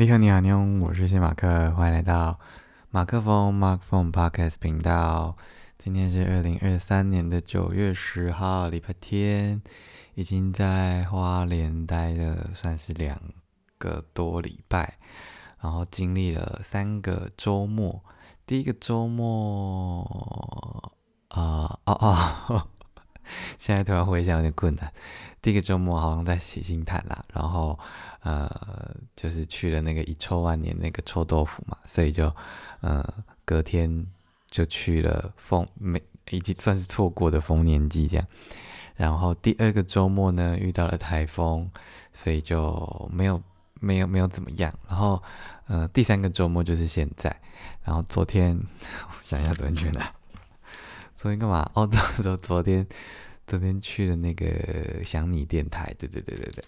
你好，你好，你好，我是谢马克，欢迎来到马克风 Mark Phone Podcast 频道。今天是二零二三年的九月十号，礼拜天，已经在花莲待了算是两个多礼拜，然后经历了三个周末。第一个周末，啊，哦哦，现在突然回想有点困难。第一个周末好像在喜星潭啦，然后呃，就是去了那个一臭万年那个臭豆腐嘛，所以就呃隔天就去了丰没已经算是错过的丰年祭这样。然后第二个周末呢遇到了台风，所以就没有没有没有怎么样。然后呃第三个周末就是现在。然后昨天 我想一下昨天去哪？昨天干嘛？哦，昨昨昨天。昨天去了那个想你电台，对对对对对。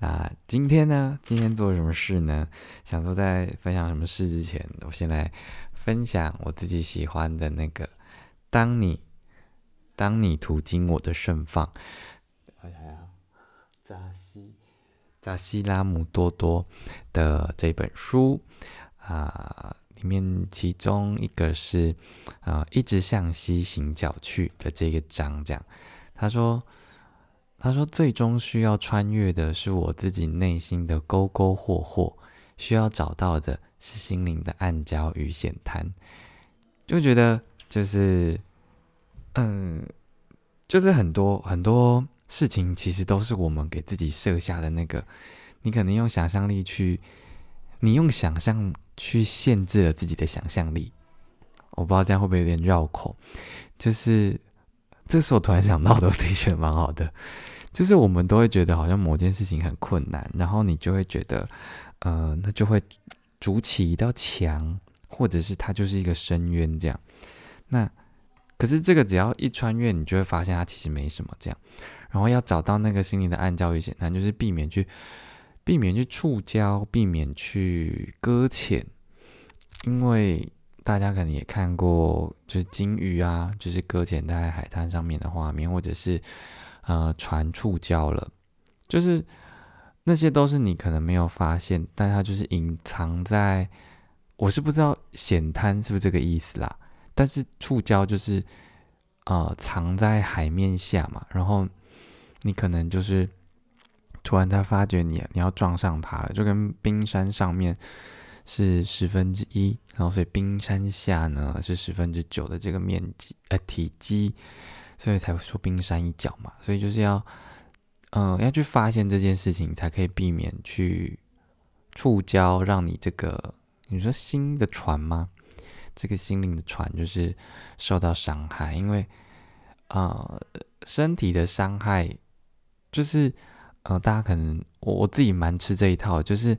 那今天呢？今天做什么事呢？想说在分享什么事之前，我先来分享我自己喜欢的那个《当你当你途经我的盛放》。哎呀，扎西扎西拉姆多多的这本书啊，里面其中一个是啊，一直向西行脚去的这个章讲。他说：“他说，最终需要穿越的是我自己内心的沟沟壑壑，需要找到的是心灵的暗礁与险滩。就觉得就是，嗯，就是很多很多事情，其实都是我们给自己设下的那个。你可能用想象力去，你用想象去限制了自己的想象力。我不知道这样会不会有点绕口，就是。”这是我突然想到的，我自己觉得蛮好的。就是我们都会觉得好像某件事情很困难，然后你就会觉得，呃，那就会筑起一道墙，或者是它就是一个深渊这样。那可是这个只要一穿越，你就会发现它其实没什么这样。然后要找到那个心灵的暗礁与险滩，就是避免去避免去触礁，避免去搁浅，因为。大家可能也看过，就是鲸鱼啊，就是搁浅在海滩上面的画面，或者是呃船触礁了，就是那些都是你可能没有发现，但它就是隐藏在，我是不知道险滩是不是这个意思啦，但是触礁就是呃藏在海面下嘛，然后你可能就是突然他发觉你你要撞上他了，就跟冰山上面。是十分之一，然后所以冰山下呢是十分之九的这个面积呃体积，所以才会说冰山一角嘛。所以就是要，嗯，要去发现这件事情，才可以避免去触礁，让你这个你说新的船吗？这个心灵的船就是受到伤害，因为呃身体的伤害就是呃大家可能我我自己蛮吃这一套，就是。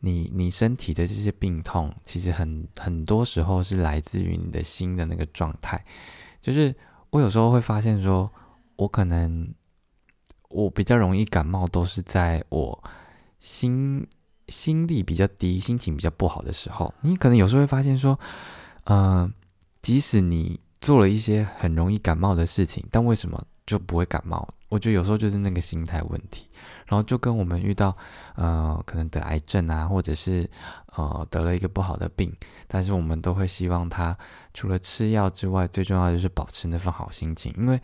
你你身体的这些病痛，其实很很多时候是来自于你的心的那个状态。就是我有时候会发现，说我可能我比较容易感冒，都是在我心心力比较低、心情比较不好的时候。你可能有时候会发现，说，嗯，即使你做了一些很容易感冒的事情，但为什么就不会感冒？我觉得有时候就是那个心态问题。然后就跟我们遇到，呃，可能得癌症啊，或者是呃得了一个不好的病，但是我们都会希望他除了吃药之外，最重要的就是保持那份好心情，因为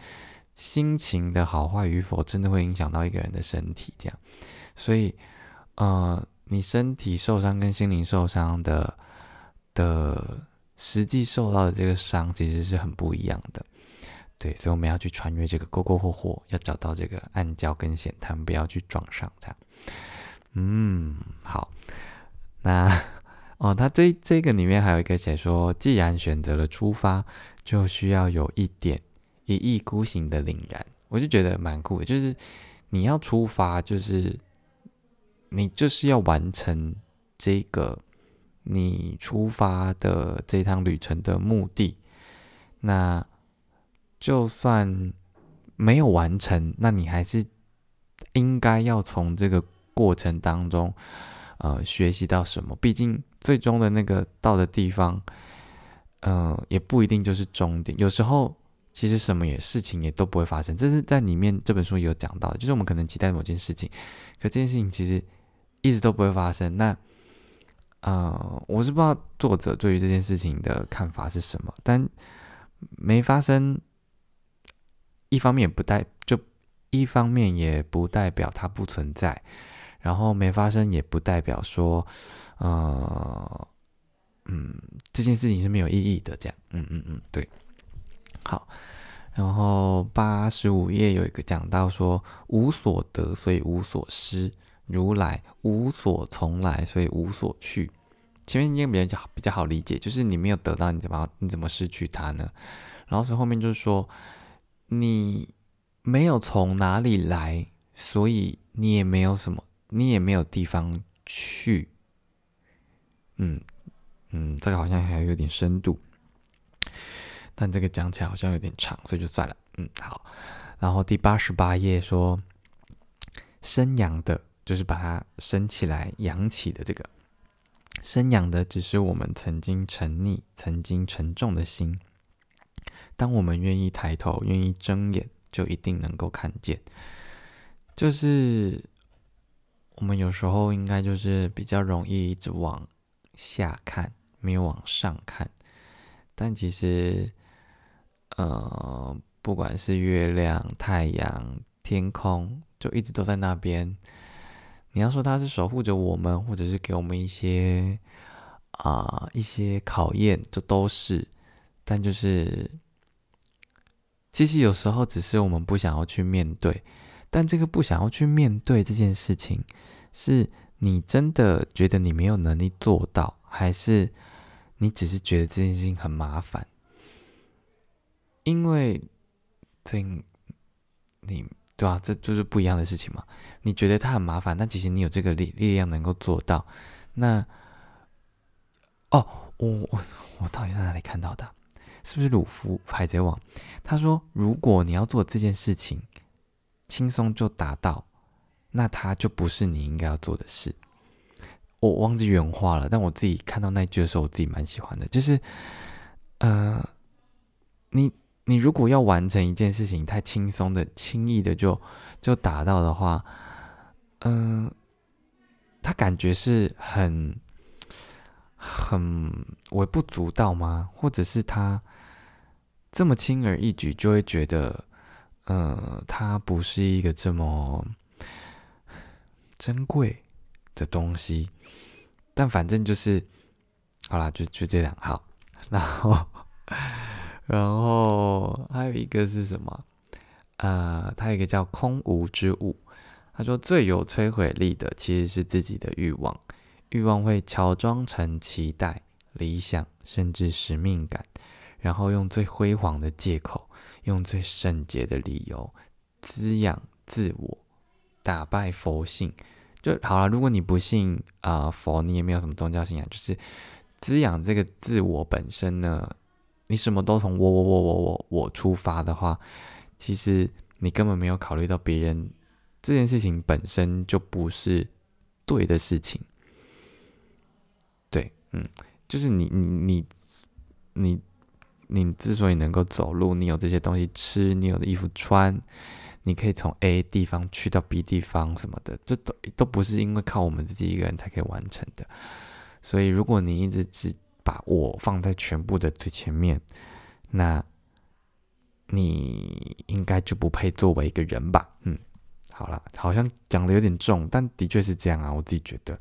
心情的好坏与否，真的会影响到一个人的身体。这样，所以呃，你身体受伤跟心灵受伤的的实际受到的这个伤，其实是很不一样的。对，所以我们要去穿越这个沟沟壑壑，要找到这个暗礁跟险滩，不要去撞上它。嗯，好。那哦，他这这个里面还有一个写说，既然选择了出发，就需要有一点一意孤行的凛然。我就觉得蛮酷的，就是你要出发，就是你就是要完成这个你出发的这趟旅程的目的。那就算没有完成，那你还是应该要从这个过程当中，呃，学习到什么？毕竟最终的那个到的地方，呃，也不一定就是终点。有时候其实什么也事情也都不会发生。这是在里面这本书有讲到，就是我们可能期待某件事情，可这件事情其实一直都不会发生。那呃，我是不知道作者对于这件事情的看法是什么，但没发生，一方面不代就一方面也不代表它不存在，然后没发生也不代表说，呃，嗯，这件事情是没有意义的，这样，嗯嗯嗯，对，好。然后八十五页有一个讲到说，无所得，所以无所失；如来无所从来，所以无所去。前面应该比较比较好理解，就是你没有得到，你怎么你怎么失去它呢？然后是后面就是说，你没有从哪里来，所以你也没有什么，你也没有地方去。嗯嗯，这个好像还有点深度。但这个讲起来好像有点长，所以就算了。嗯，好。然后第八十八页说，生养的，就是把它升起来、扬起的这个生养的，只是我们曾经沉溺、曾经沉重的心。当我们愿意抬头、愿意睁眼，就一定能够看见。就是我们有时候应该就是比较容易一直往下看，没有往上看。但其实。呃，不管是月亮、太阳、天空，就一直都在那边。你要说它是守护着我们，或者是给我们一些啊一些考验，这都是。但就是，其实有时候只是我们不想要去面对。但这个不想要去面对这件事情，是你真的觉得你没有能力做到，还是你只是觉得这件事情很麻烦？因为这你对吧？这就是不一样的事情嘛。你觉得它很麻烦，但其实你有这个力力量能够做到。那哦，我我我到底在哪里看到的？是不是鲁夫海贼王？他说，如果你要做这件事情轻松就达到，那他就不是你应该要做的事。我忘记原话了，但我自己看到那句的时候，我自己蛮喜欢的，就是呃，你。你如果要完成一件事情，太轻松的、轻易的就就达到的话，嗯，他感觉是很很微不足道吗？或者是他这么轻而易举就会觉得，呃，它不是一个这么珍贵的东西？但反正就是，好啦，就就这样好，然后。然后还有一个是什么？呃，他有一个叫空无之物。他说最有摧毁力的其实是自己的欲望，欲望会乔装成期待、理想，甚至使命感，然后用最辉煌的借口，用最圣洁的理由滋养自我，打败佛性就好了。如果你不信啊佛，你也没有什么宗教信仰，就是滋养这个自我本身呢？你什么都从我我我我我我出发的话，其实你根本没有考虑到别人这件事情本身就不是对的事情。对，嗯，就是你你你你你你之所以能够走路，你有这些东西吃，你有的衣服穿，你可以从 A 地方去到 B 地方什么的，这都都不是因为靠我们自己一个人才可以完成的。所以，如果你一直只把我放在全部的最前面，那你应该就不配作为一个人吧？嗯，好了，好像讲的有点重，但的确是这样啊，我自己觉得。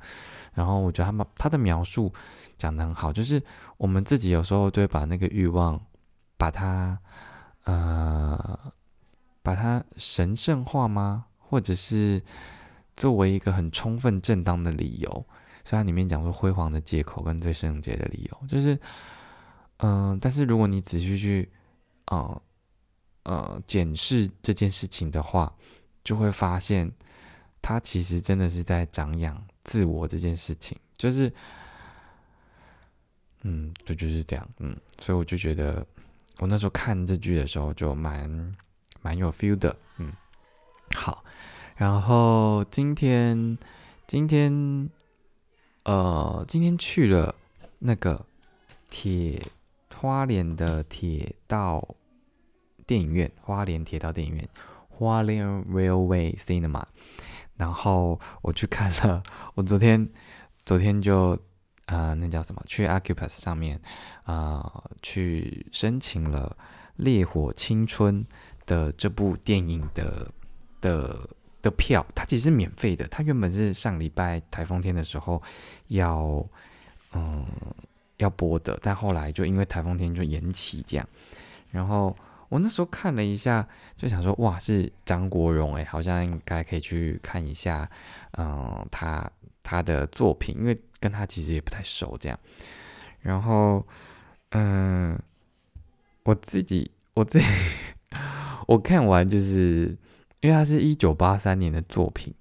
然后我觉得他们他的描述讲的很好，就是我们自己有时候都会把那个欲望，把它呃，把它神圣化吗？或者是作为一个很充分正当的理由？所以它里面讲说辉煌的借口跟最圣洁的理由，就是，嗯，但是如果你仔细去，呃，呃，检视这件事情的话，就会发现，他其实真的是在长养自我这件事情，就是，嗯，对，就是这样，嗯，所以我就觉得，我那时候看这剧的时候就蛮蛮有 feel 的，嗯，好，然后今天，今天。呃，今天去了那个铁花莲的铁道电影院，花莲铁道电影院，花莲 Railway Cinema。然后我去看了，我昨天昨天就啊，那叫什么？去 Acupass 上面啊，去申请了《烈火青春》的这部电影的的的票，它其实是免费的。它原本是上礼拜台风天的时候要嗯要播的，但后来就因为台风天就延期这样。然后我那时候看了一下，就想说哇，是张国荣诶，好像应该可以去看一下，嗯，他他的作品，因为。跟他其实也不太熟，这样，然后，嗯，我自己我自己 我看完就是，因为他是一九八三年的作品，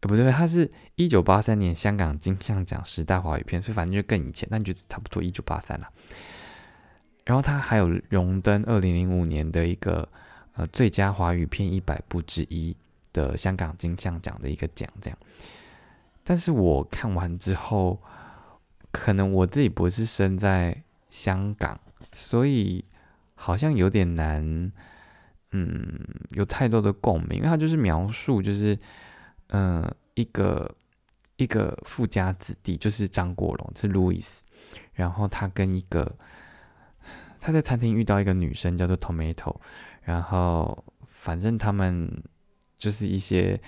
不对，他是一九八三年香港金像奖十大华语片，所以反正就更以前，但就差不多一九八三了。然后他还有荣登二零零五年的一个呃最佳华语片一百部之一的香港金像奖的一个奖，这样。但是我看完之后，可能我自己不是生在香港，所以好像有点难，嗯，有太多的共鸣。因为他就是描述，就是，嗯，一个一个富家子弟，就是张国荣是 Louis，然后他跟一个他在餐厅遇到一个女生叫做 Tomato，然后反正他们就是一些。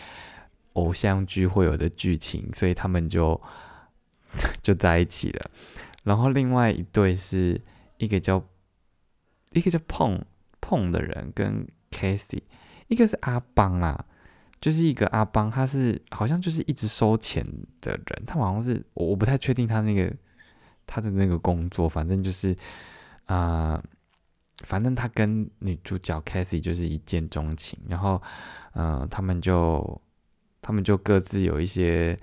偶像剧会有的剧情，所以他们就 就在一起了。然后另外一对是一个叫一个叫碰碰的人跟 Casey，一个是阿邦啊，就是一个阿邦，他是好像就是一直收钱的人，他好像是我我不太确定他那个他的那个工作，反正就是啊，反正他跟女主角 Casey 就是一见钟情，然后嗯，他们就。他们就各自有一些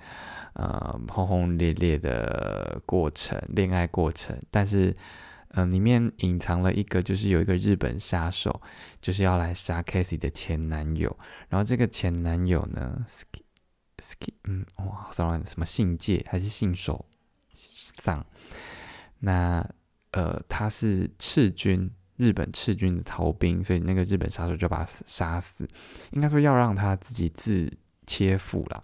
呃轰轰烈烈的过程，恋爱过程。但是，嗯，里面隐藏了一个，就是有一个日本杀手，就是要来杀 Casey 的前男友。然后这个前男友呢，ski，ski，嗯，哇，sorry，什么信介还是信手丧？那呃，他是赤军，日本赤军的逃兵，所以那个日本杀手就把他杀死。应该说要让他自己自。切腹了，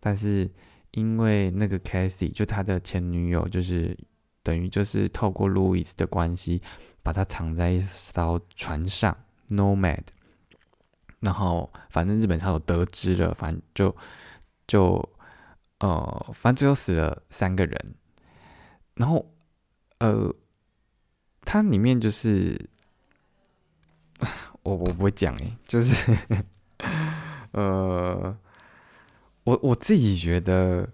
但是因为那个 Casey 就他的前女友，就是等于就是透过 Louis 的关系，把他藏在一艘船上 Nomad，然后反正日本杀手得知了，反正就就呃，反正最后死了三个人，然后呃，它里面就是 我我不会讲诶，就是。呃，我我自己觉得，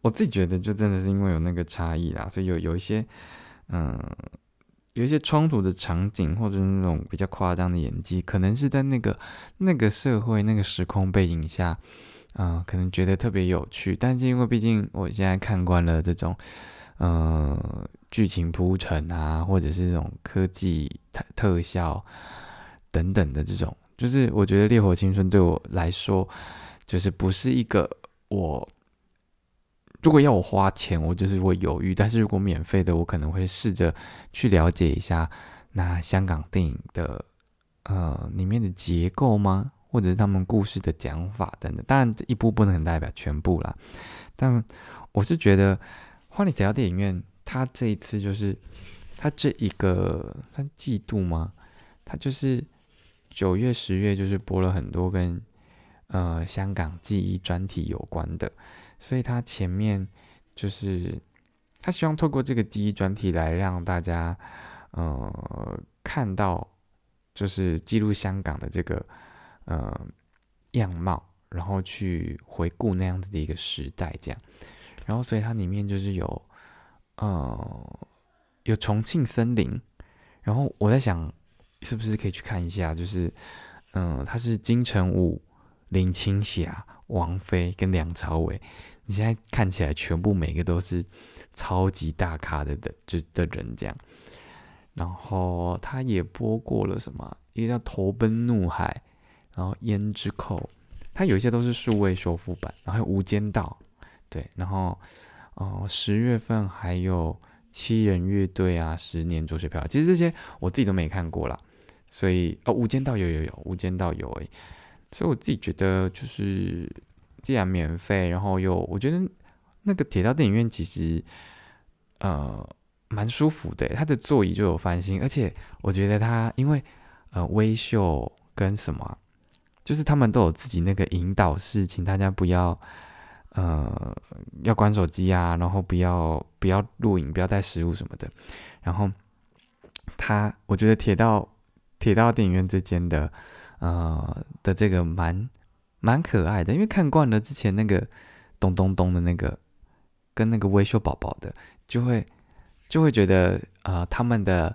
我自己觉得，就真的是因为有那个差异啦，所以有有一些，嗯，有一些冲突的场景，或者是那种比较夸张的演技，可能是在那个那个社会、那个时空背景下，嗯，可能觉得特别有趣。但是因为毕竟我现在看惯了这种，嗯，剧情铺陈啊，或者是这种科技特特效等等的这种。就是我觉得《烈火青春》对我来说，就是不是一个我如果要我花钱，我就是会犹豫；但是如果免费的，我可能会试着去了解一下那香港电影的呃里面的结构吗？或者是他们故事的讲法等等。当然，这一部不能代表全部啦。但我是觉得花里条电影院，他这一次就是他这一个算季度吗？他就是。九月、十月就是播了很多跟呃香港记忆专题有关的，所以他前面就是他希望透过这个记忆专题来让大家呃看到，就是记录香港的这个呃样貌，然后去回顾那样子的一个时代，这样，然后所以它里面就是有呃有重庆森林，然后我在想。是不是可以去看一下？就是，嗯，他是金城武、林青霞、王菲跟梁朝伟。你现在看起来，全部每个都是超级大咖的的就的人这样。然后他也播过了什么？一个叫《投奔怒海》，然后《胭脂扣》。他有一些都是数位修复版，然后《无间道》。对，然后哦，十月份还有七人乐队啊，《十年周水漂》。其实这些我自己都没看过啦。所以哦，无间道有有有，无间道有诶。所以我自己觉得就是，既然免费，然后又我觉得那个铁道电影院其实呃蛮舒服的，它的座椅就有翻新，而且我觉得它因为呃微秀跟什么，就是他们都有自己那个引导式，请大家不要呃要关手机啊，然后不要不要录影，不要带食物什么的，然后他我觉得铁道铁道电影院之间的呃的这个蛮。蛮可爱的，因为看惯了之前那个咚咚咚的那个，跟那个微秀宝宝的，就会就会觉得呃他们的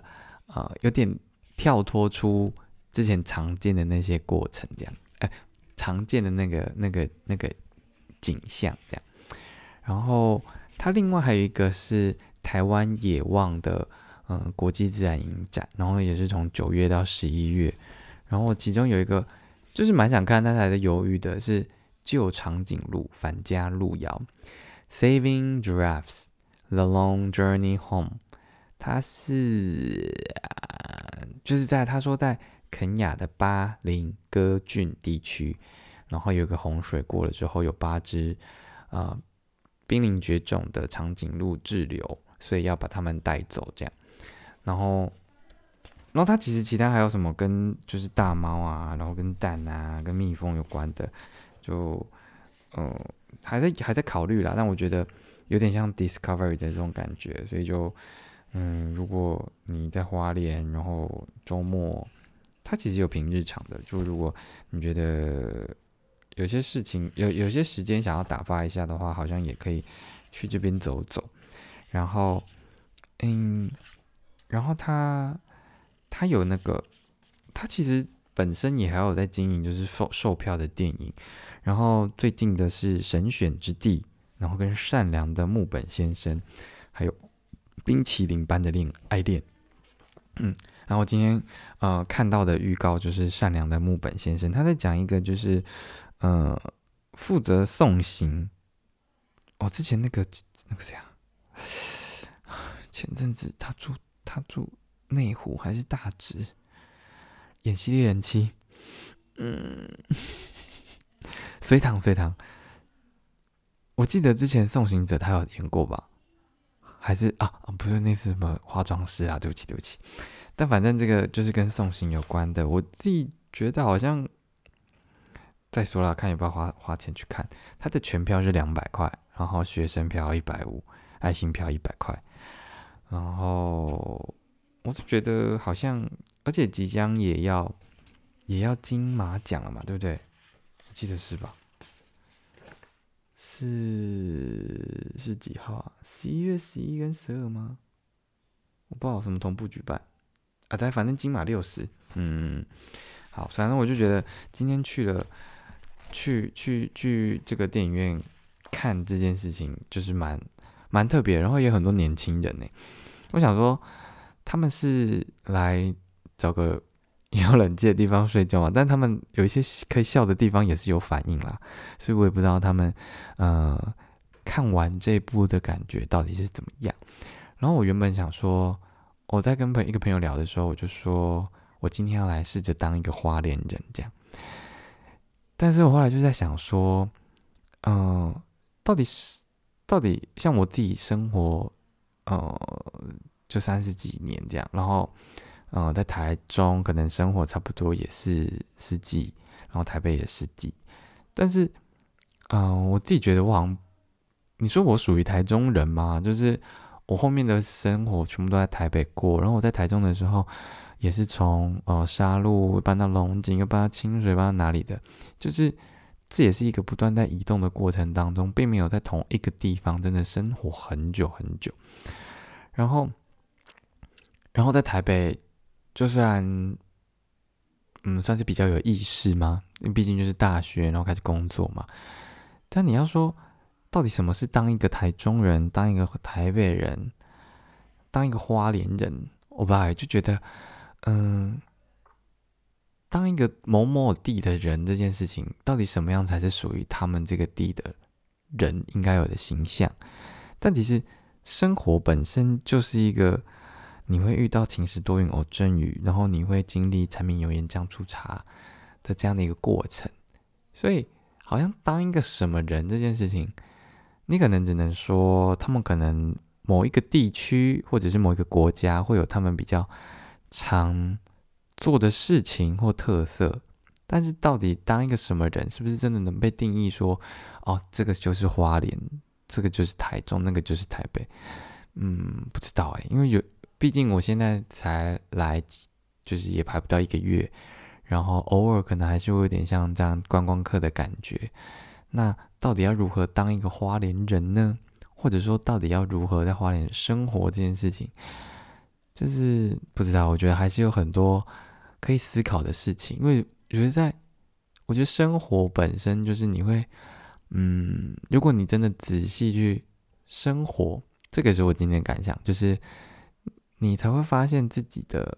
呃有点跳脱出之前常见的那些过程，这样哎常见的那个那个那个景象这样。然后它另外还有一个是台湾野望的嗯国际自然影展，然后也是从九月到十一月，然后其中有一个。就是蛮想看，但是还在犹豫的是旧长颈鹿返家路遥，Saving Giraffes: The Long Journey Home。它是就是在他说在肯雅的巴林戈郡地区，然后有个洪水过了之后，有八只呃濒临绝种的长颈鹿滞留，所以要把它们带走这样，然后。然后它其实其他还有什么跟就是大猫啊，然后跟蛋啊，跟蜜蜂有关的，就呃还在还在考虑啦。但我觉得有点像 Discovery 的这种感觉，所以就嗯，如果你在花莲，然后周末它其实有平日场的，就如果你觉得有些事情有有些时间想要打发一下的话，好像也可以去这边走走。然后嗯，然后他。他有那个，他其实本身也还有在经营，就是售售票的电影。然后最近的是《神选之地》，然后跟《善良的木本先生》，还有《冰淇淋般的恋爱恋》。嗯，然后今天呃看到的预告就是《善良的木本先生》，他在讲一个就是呃负责送行。哦，之前那个那个谁啊？前阵子他住他住。内湖还是大直演戏猎人妻，嗯，隋唐隋唐，我记得之前送行者他有演过吧？还是啊啊不是那是什么化妆师啊？对不起对不起，但反正这个就是跟送行有关的，我自己觉得好像再说了，看要不要花花钱去看。他的全票是两百块，然后学生票一百五，爱心票一百块，然后。我是觉得好像，而且即将也要也要金马奖了嘛，对不对？我记得是吧？是是几号啊？十一月十一跟十二吗？我不知道什么同步举办啊，但反正金马六十，嗯，好，反正我就觉得今天去了去去去这个电影院看这件事情，就是蛮蛮特别，然后也很多年轻人呢。我想说。他们是来找个 有冷气的地方睡觉嘛？但他们有一些可以笑的地方，也是有反应啦。所以我也不知道他们呃看完这部的感觉到底是怎么样。然后我原本想说，我在跟朋一个朋友聊的时候，我就说我今天要来试着当一个花脸人这样。但是我后来就在想说，嗯，到底是到底像我自己生活，呃。就三十几年这样，然后，嗯，在台中可能生活差不多也是十几，然后台北也是十几，但是，嗯，我自己觉得我好像，你说我属于台中人吗？就是我后面的生活全部都在台北过，然后我在台中的时候，也是从呃沙鹿搬到龙井，又搬到清水，搬到哪里的，就是这也是一个不断在移动的过程当中，并没有在同一个地方真的生活很久很久，然后。然后在台北，就算，嗯，算是比较有意识吗？因为毕竟就是大学，然后开始工作嘛。但你要说，到底什么是当一个台中人，当一个台北人，当一个花莲人？我爸就觉得，嗯，当一个某某地的人这件事情，到底什么样才是属于他们这个地的人应该有的形象？但其实生活本身就是一个。你会遇到晴时多云偶阵雨，然后你会经历柴米油盐酱醋茶的这样的一个过程，所以好像当一个什么人这件事情，你可能只能说他们可能某一个地区或者是某一个国家会有他们比较常做的事情或特色，但是到底当一个什么人，是不是真的能被定义说，哦，这个就是花莲，这个就是台中，那个就是台北？嗯，不知道哎，因为有，毕竟我现在才来，就是也排不到一个月，然后偶尔可能还是会有点像这样观光客的感觉。那到底要如何当一个花莲人呢？或者说，到底要如何在花莲生活这件事情，就是不知道。我觉得还是有很多可以思考的事情，因为我觉得在，我觉得生活本身就是你会，嗯，如果你真的仔细去生活。这个是我今天感想，就是你才会发现自己的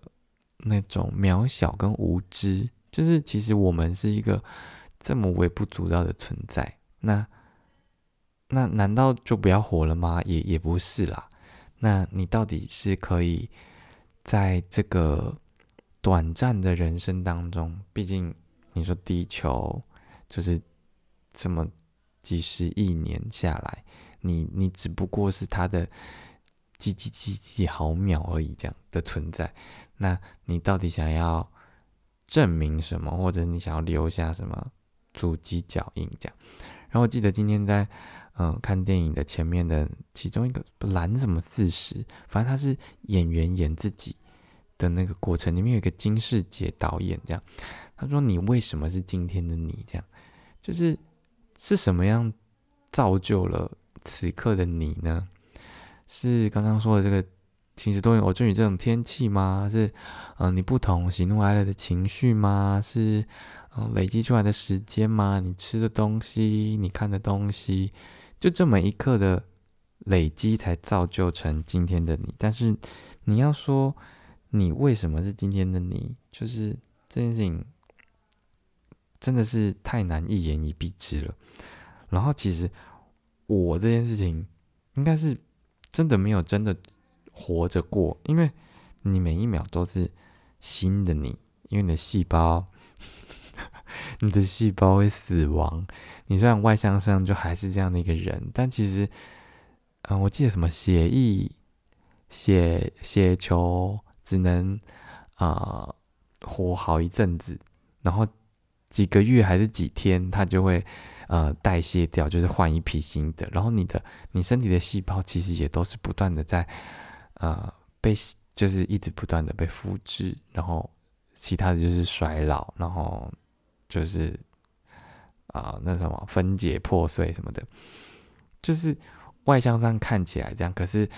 那种渺小跟无知，就是其实我们是一个这么微不足道的存在。那那难道就不要活了吗？也也不是啦。那你到底是可以在这个短暂的人生当中，毕竟你说地球就是这么几十亿年下来。你你只不过是他的几几几几毫秒而已，这样的存在。那你到底想要证明什么，或者你想要留下什么足迹脚印？这样。然后我记得今天在嗯看电影的前面的其中一个蓝什么四十，反正他是演员演自己的那个过程里面有一个金世杰导演这样，他说你为什么是今天的你？这样就是是什么样造就了？此刻的你呢？是刚刚说的这个晴时多云偶阵雨这种天气吗？是嗯，你不同喜怒哀乐的情绪吗？是嗯，累积出来的时间吗？你吃的东西，你看的东西，就这么一刻的累积，才造就成今天的你。但是你要说你为什么是今天的你，就是这件事情真的是太难一言以蔽之了。然后其实。我这件事情应该是真的没有真的活着过，因为你每一秒都是新的你，因为你的细胞，你的细胞会死亡。你虽然外向上就还是这样的一个人，但其实，嗯，我记得什么血液血血球只能啊活好一阵子，然后几个月还是几天，它就会。呃，代谢掉就是换一批新的，然后你的你身体的细胞其实也都是不断的在呃被就是一直不断的被复制，然后其他的就是衰老，然后就是啊那什么分解破碎什么的，就是外向上看起来这样，可是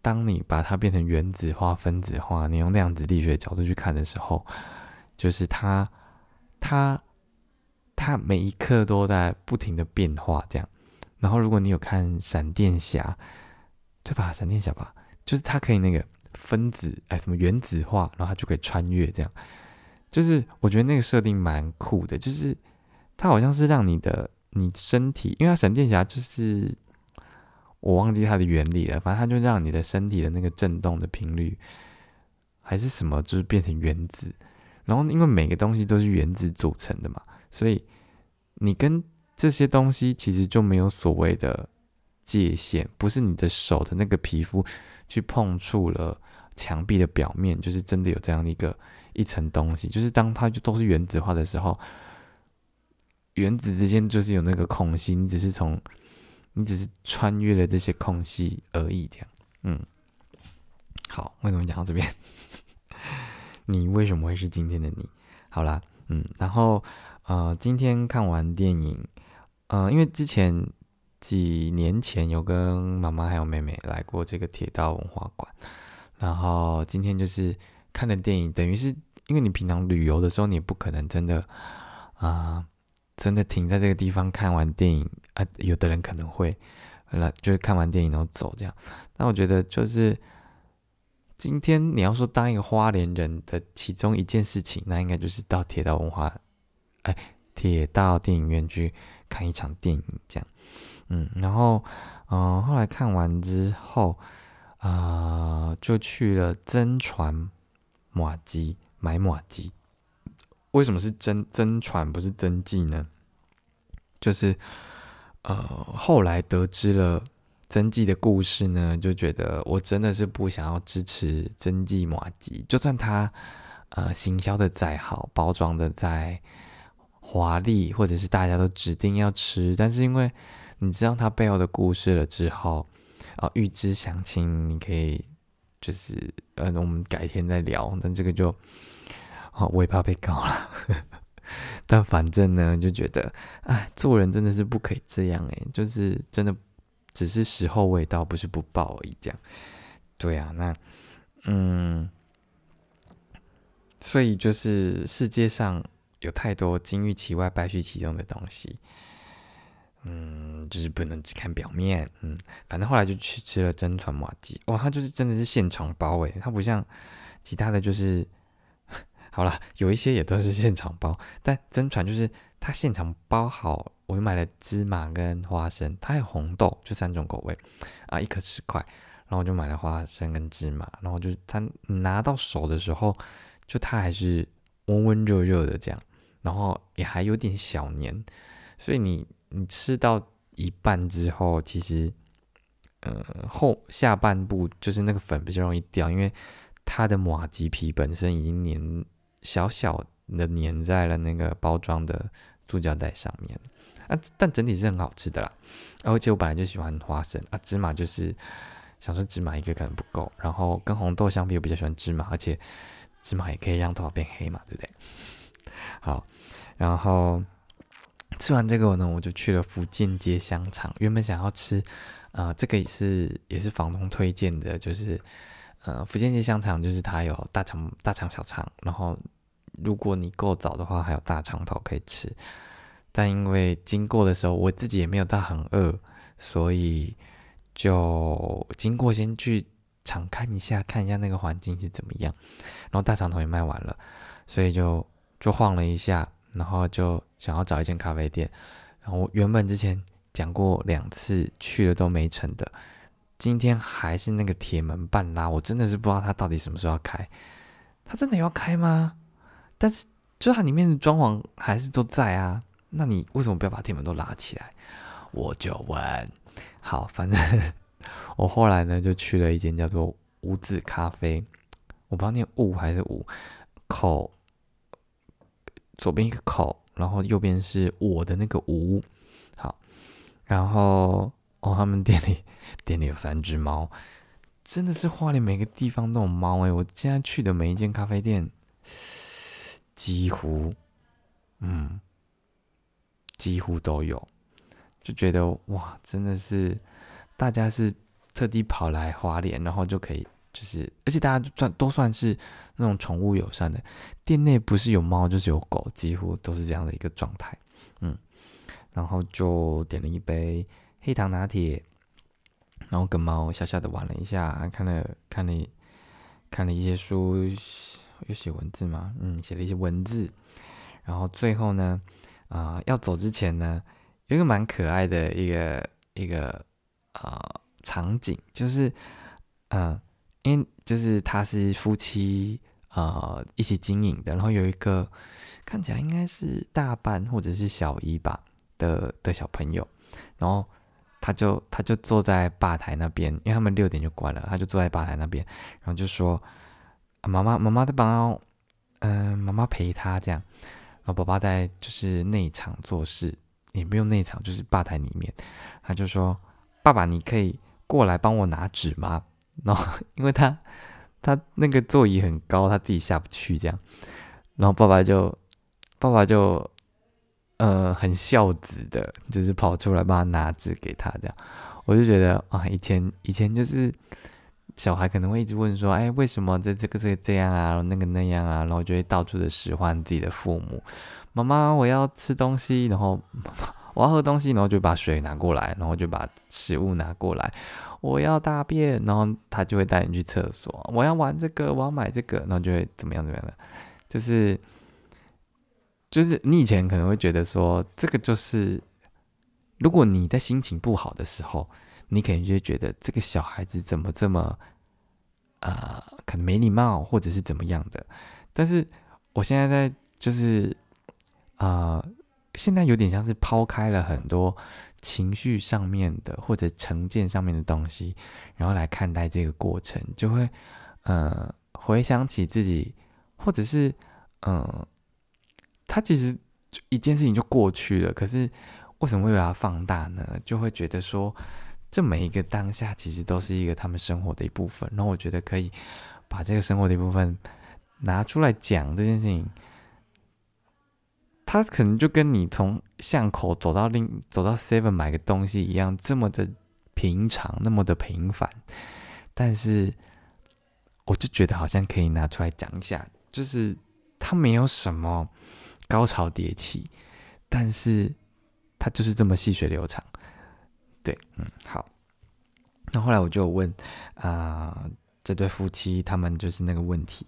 当你把它变成原子化、分子化，你用量子力学角度去看的时候，就是它它。它每一刻都在不停的变化，这样。然后，如果你有看闪电侠，对吧？闪电侠吧，就是它可以那个分子，哎，什么原子化，然后它就可以穿越，这样。就是我觉得那个设定蛮酷的，就是它好像是让你的你身体，因为它闪电侠就是我忘记它的原理了，反正它就让你的身体的那个震动的频率还是什么，就是变成原子。然后，因为每个东西都是原子组成的嘛。所以，你跟这些东西其实就没有所谓的界限，不是你的手的那个皮肤去碰触了墙壁的表面，就是真的有这样的一个一层东西。就是当它就都是原子化的时候，原子之间就是有那个空隙，你只是从你只是穿越了这些空隙而已。这样，嗯，好，为什么讲到这边？你为什么会是今天的你？好啦，嗯，然后。呃，今天看完电影，呃，因为之前几年前有跟妈妈还有妹妹来过这个铁道文化馆，然后今天就是看了电影，等于是因为你平常旅游的时候，你不可能真的啊，真的停在这个地方看完电影啊，有的人可能会来就是看完电影然后走这样，但我觉得就是今天你要说当一个花莲人的其中一件事情，那应该就是到铁道文化。哎，铁道电影院去看一场电影，这样，嗯，然后，嗯，后来看完之后，啊，就去了真传马机买马机。为什么是真真传不是真迹呢？就是，呃，后来得知了真迹的故事呢，就觉得我真的是不想要支持真迹马吉，就算他呃行销的再好，包装的再华丽，或者是大家都指定要吃，但是因为你知道他背后的故事了之后，啊，预知详情，你可以就是呃，我们改天再聊。那这个就，好，我也怕被告了。但反正呢，就觉得，哎，做人真的是不可以这样哎，就是真的只是时候未到，不是不报而已。这样，对啊，那，嗯，所以就是世界上有太多金玉其外，败絮其中的东西。嗯，就是不能只看表面。嗯，反正后来就去吃了真传马鸡，哇，它就是真的是现场包诶，它不像其他的就是，好了，有一些也都是现场包，但真传就是它现场包好。我又买了芝麻跟花生，它有红豆，就三种口味啊，一颗十块，然后就买了花生跟芝麻，然后就是它拿到手的时候，就它还是温温热热的这样，然后也还有点小黏，所以你。你吃到一半之后，其实，呃，后下半部就是那个粉比较容易掉，因为它的马吉皮本身已经粘小小的粘在了那个包装的塑胶袋上面啊，但整体是很好吃的啦。而且我本来就喜欢花生啊，芝麻就是想说芝麻一个可能不够，然后跟红豆相比，我比较喜欢芝麻，而且芝麻也可以让头发变黑嘛，对不对？好，然后。吃完这个呢，我就去了福建街香肠。原本想要吃，呃，这个也是也是房东推荐的，就是呃，福建街香肠就是它有大肠、大肠、小肠，然后如果你够早的话，还有大肠头可以吃。但因为经过的时候，我自己也没有到很饿，所以就经过先去尝看一下，看一下那个环境是怎么样。然后大肠头也卖完了，所以就就晃了一下。然后就想要找一间咖啡店，然后原本之前讲过两次去了都没成的，今天还是那个铁门半拉，我真的是不知道他到底什么时候要开，他真的要开吗？但是就它里面的装潢还是都在啊，那你为什么不要把铁门都拉起来？我就问，好，反正 我后来呢就去了一间叫做五子咖啡，我不知道念五还是五口。左边一个口，然后右边是我的那个无，好，然后哦，他们店里店里有三只猫，真的是花莲每个地方都有猫哎！我现在去的每一间咖啡店，几乎，嗯，几乎都有，就觉得哇，真的是大家是特地跑来花莲，然后就可以。就是，而且大家就算都算是那种宠物友善的，店内不是有猫就是有狗，几乎都是这样的一个状态。嗯，然后就点了一杯黑糖拿铁，然后跟猫小小的玩了一下，看了看了看了一些书，有写文字吗？嗯，写了一些文字。然后最后呢，啊，要走之前呢，有一个蛮可爱的一个一个啊场景，就是嗯。因为就是他是夫妻呃一起经营的，然后有一个看起来应该是大班或者是小一吧的的小朋友，然后他就他就坐在吧台那边，因为他们六点就关了，他就坐在吧台那边，然后就说妈妈妈妈在帮嗯妈妈陪他这样，然后爸爸在就是内场做事，也不用内场，就是吧台里面，他就说爸爸你可以过来帮我拿纸吗？然后，因为他他那个座椅很高，他自己下不去，这样。然后爸爸就爸爸就呃很孝子的，就是跑出来帮他拿纸给他，这样。我就觉得啊，以前以前就是小孩可能会一直问说，哎，为什么这这个这个这样啊，那个那样啊，然后就会到处的使唤自己的父母。妈妈，我要吃东西，然后我要喝东西，然后就把水拿过来，然后就把食物拿过来。我要大便，然后他就会带你去厕所。我要玩这个，我要买这个，然后就会怎么样怎么样的，就是就是你以前可能会觉得说，这个就是如果你在心情不好的时候，你可能就会觉得这个小孩子怎么这么呃，可能没礼貌，或者是怎么样的。但是我现在在就是啊，现在有点像是抛开了很多情绪上面的或者成见上面的东西，然后来看待这个过程，就会呃回想起自己，或者是嗯，他其实就一件事情就过去了，可是为什么会把它放大呢？就会觉得说，这每一个当下其实都是一个他们生活的一部分，然后我觉得可以把这个生活的一部分拿出来讲这件事情。他可能就跟你从巷口走到另走到 Seven 买个东西一样，这么的平常，那么的平凡。但是，我就觉得好像可以拿出来讲一下，就是他没有什么高潮迭起，但是他就是这么细水流长。对，嗯，好。那后来我就问啊，这对夫妻他们就是那个问题。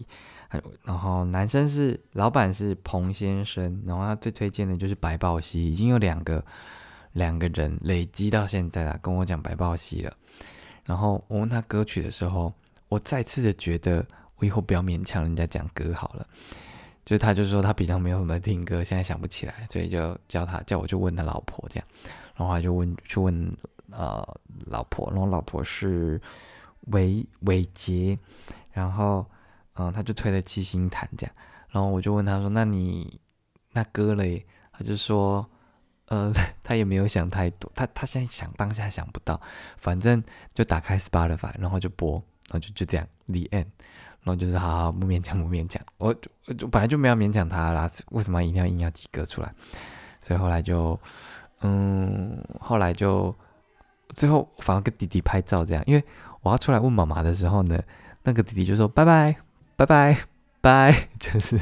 然后男生是老板是彭先生，然后他最推荐的就是白豹溪，已经有两个两个人累积到现在了，跟我讲白豹溪了。然后我问他歌曲的时候，我再次的觉得我以后不要勉强人家讲歌好了。就他就说他平常没有什么听歌，现在想不起来，所以就叫他叫我就问他老婆这样，然后他就问去问呃老婆，然后老婆是韦韦杰，然后。嗯，他就推了七星坛这样，然后我就问他说：“那你那歌嘞？”他就说：“呃，他也没有想太多，他他现在想当下想不到，反正就打开 Spotify，然后就播，然后就就这样，The end，然后就是好好不勉强不勉强，我就本来就没有勉强他啦，为什么一定要硬要几个出来？所以后来就嗯，后来就最后反而跟弟弟拍照这样，因为我要出来问妈妈的时候呢，那个弟弟就说拜拜。拜拜拜，就是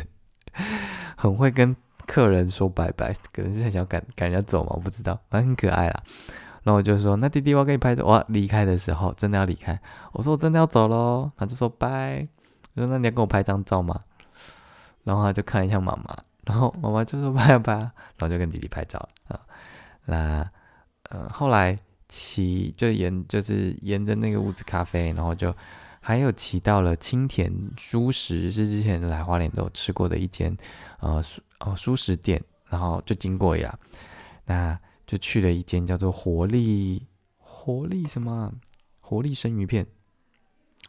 很会跟客人说拜拜，可能是很想赶赶人家走嘛，我不知道，反正很可爱啦。然后我就说，那弟弟我给你拍照，我要离开的时候真的要离开，我说我真的要走喽，他就说拜，我说那你要跟我拍张照吗？然后他就看一下妈妈，然后妈妈就说拜拜，然后就跟弟弟拍照啊。那呃后来骑就沿就是沿着那个屋子咖啡，然后就。还有骑到了青田蔬食，是之前来花莲都有吃过的一间，呃，蔬哦蔬食店，然后就经过呀，那就去了一间叫做活力活力什么活力生鱼片，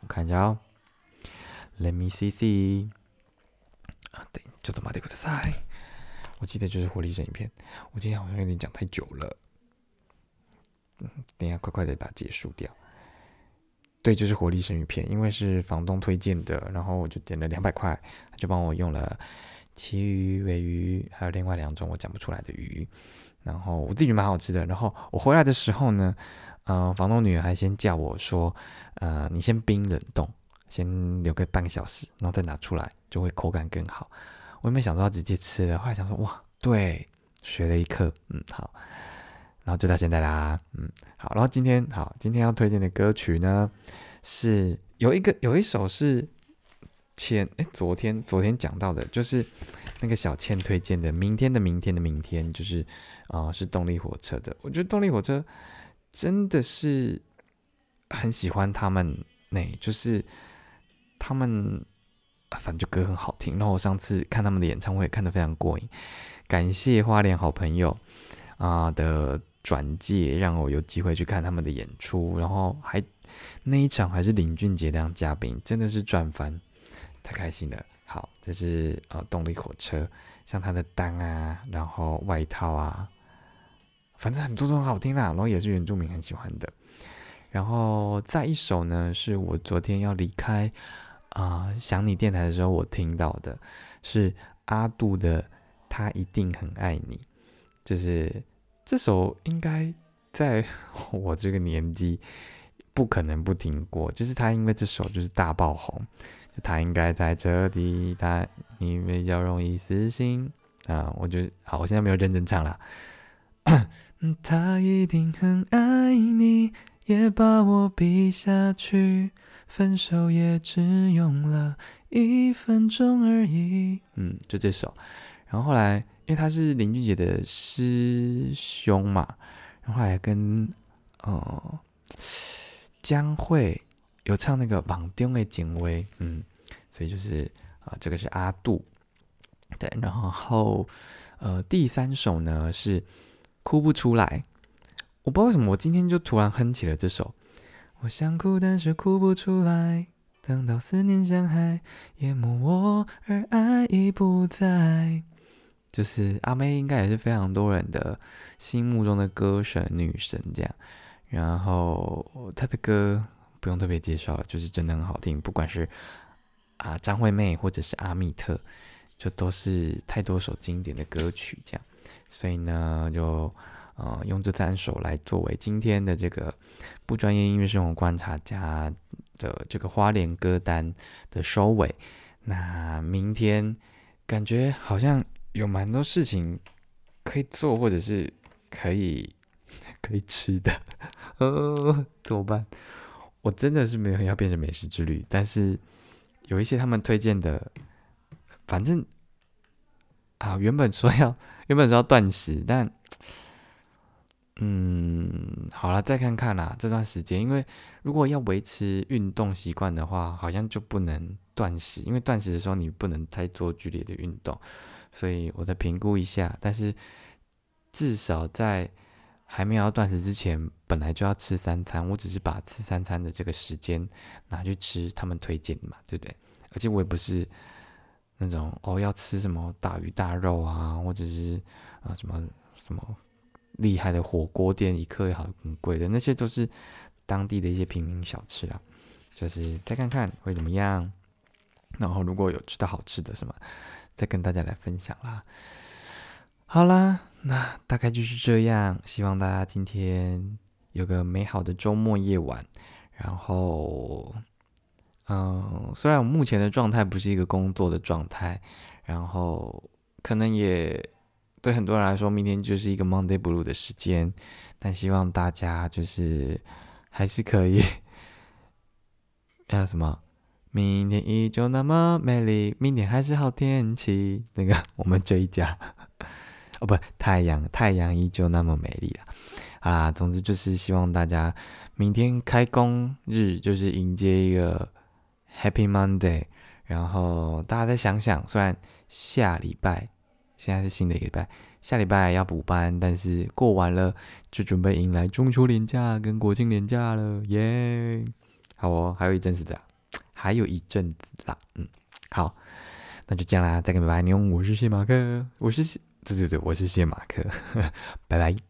我看一下哦，Let me see see，啊对，ちょっと待ってください，我记得就是活力生鱼片，我今天好像有点讲太久了， 嗯，等下快快的把它结束掉。对，就是活力生鱼片，因为是房东推荐的，然后我就点了两百块，他就帮我用了旗鱼、尾鱼，还有另外两种我讲不出来的鱼，然后我自己觉得蛮好吃的。然后我回来的时候呢，呃，房东女儿还先叫我说，呃，你先冰冷冻，先留个半个小时，然后再拿出来，就会口感更好。我没想到要直接吃了，后来想说，哇，对，学了一课，嗯，好。然后就到现在啦，嗯，好，然后今天好，今天要推荐的歌曲呢，是有一个有一首是前哎昨天昨天讲到的，就是那个小倩推荐的《明天的明天的明天》，就是啊是动力火车的。我觉得动力火车真的是很喜欢他们，那就是他们反正就歌很好听。然后我上次看他们的演唱会看得非常过瘾，感谢花莲好朋友啊的。转介让我有机会去看他们的演出，然后还那一场还是林俊杰当嘉宾，真的是赚翻，太开心了。好，这是呃动力火车，像他的单啊，然后外套啊，反正很多都很好听啦，然后也是原住民很喜欢的。然后再一首呢，是我昨天要离开啊想你电台的时候我听到的，是阿杜的他一定很爱你，就是。这首应该在 我这个年纪不可能不听过，就是他因为这首就是大爆红，就他应该在这里，他你比较容易死心啊。我就好，我现在没有认真唱了。他一定很爱你，也把我比下去，分手也只用了一分钟而已。嗯，就这首，然后后来。因为他是林俊杰的师兄嘛，然后还跟呃江蕙有唱那个《网中的警卫》，嗯，所以就是啊，这个是阿杜，对，然后呃第三首呢是哭不出来，我不知道为什么，我今天就突然哼起了这首。我想哭，但是哭不出来。等到思念像海淹没我，而爱已不在。就是阿妹，应该也是非常多人的心目中的歌神女神这样。然后她的歌不用特别介绍了，就是真的很好听。不管是啊张惠妹或者是阿密特，就都是太多首经典的歌曲这样。所以呢，就。呃，用这三首来作为今天的这个不专业音乐生活观察家的这个花莲歌单的收尾。那明天感觉好像有蛮多事情可以做，或者是可以可以吃的。呃，怎么办？我真的是没有要变成美食之旅，但是有一些他们推荐的，反正啊，原本说要原本说要断食，但。嗯，好了，再看看啦。这段时间，因为如果要维持运动习惯的话，好像就不能断食，因为断食的时候你不能太做剧烈的运动。所以我再评估一下，但是至少在还没有要断食之前，本来就要吃三餐，我只是把吃三餐的这个时间拿去吃他们推荐的嘛，对不对？而且我也不是那种哦要吃什么大鱼大肉啊，或者是啊什么什么。厉害的火锅店，一克也好很贵的，那些都是当地的一些平民小吃啦。就是再看看会怎么样，然后如果有吃到好吃的什么，再跟大家来分享啦。好啦，那大概就是这样。希望大家今天有个美好的周末夜晚。然后，嗯，虽然我目前的状态不是一个工作的状态，然后可能也。对很多人来说，明天就是一个 Monday Blue 的时间，但希望大家就是还是可以，还有什么？明天依旧那么美丽，明天还是好天气。那个 我们这一家，哦不，太阳太阳依旧那么美丽了。好啦，总之就是希望大家明天开工日就是迎接一个 Happy Monday，然后大家再想想，虽然下礼拜。现在是新的一个礼拜，下礼拜要补班，但是过完了就准备迎来中秋连假跟国庆连假了，耶！好哦，还有一阵子的，还有一阵子啦，嗯，好，那就这样啦，再跟拜拜，牛，我是谢马克，我是谢，对对对，我是谢马克，拜拜。